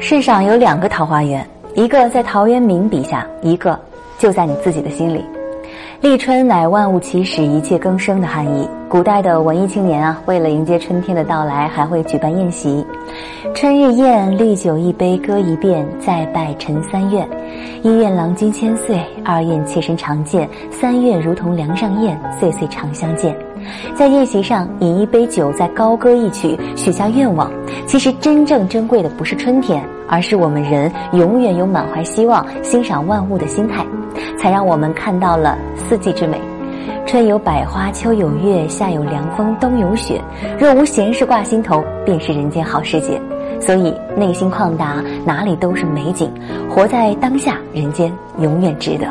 世上有两个桃花源，一个在陶渊明笔下，一个就在你自己的心里。立春乃万物起始、一切更生的含义。古代的文艺青年啊，为了迎接春天的到来，还会举办宴席。春日宴，绿酒一杯，歌一遍，再拜陈三愿。一愿郎君千岁，二愿妾身长健，三愿如同梁上燕，岁岁常相见。在宴席上饮一杯酒，再高歌一曲，许下愿望。其实真正珍贵的不是春天，而是我们人永远有满怀希望、欣赏万物的心态。才让我们看到了四季之美。春有百花，秋有月，夏有凉风，冬有雪。若无闲事挂心头，便是人间好时节。所以内心旷达，哪里都是美景。活在当下，人间永远值得。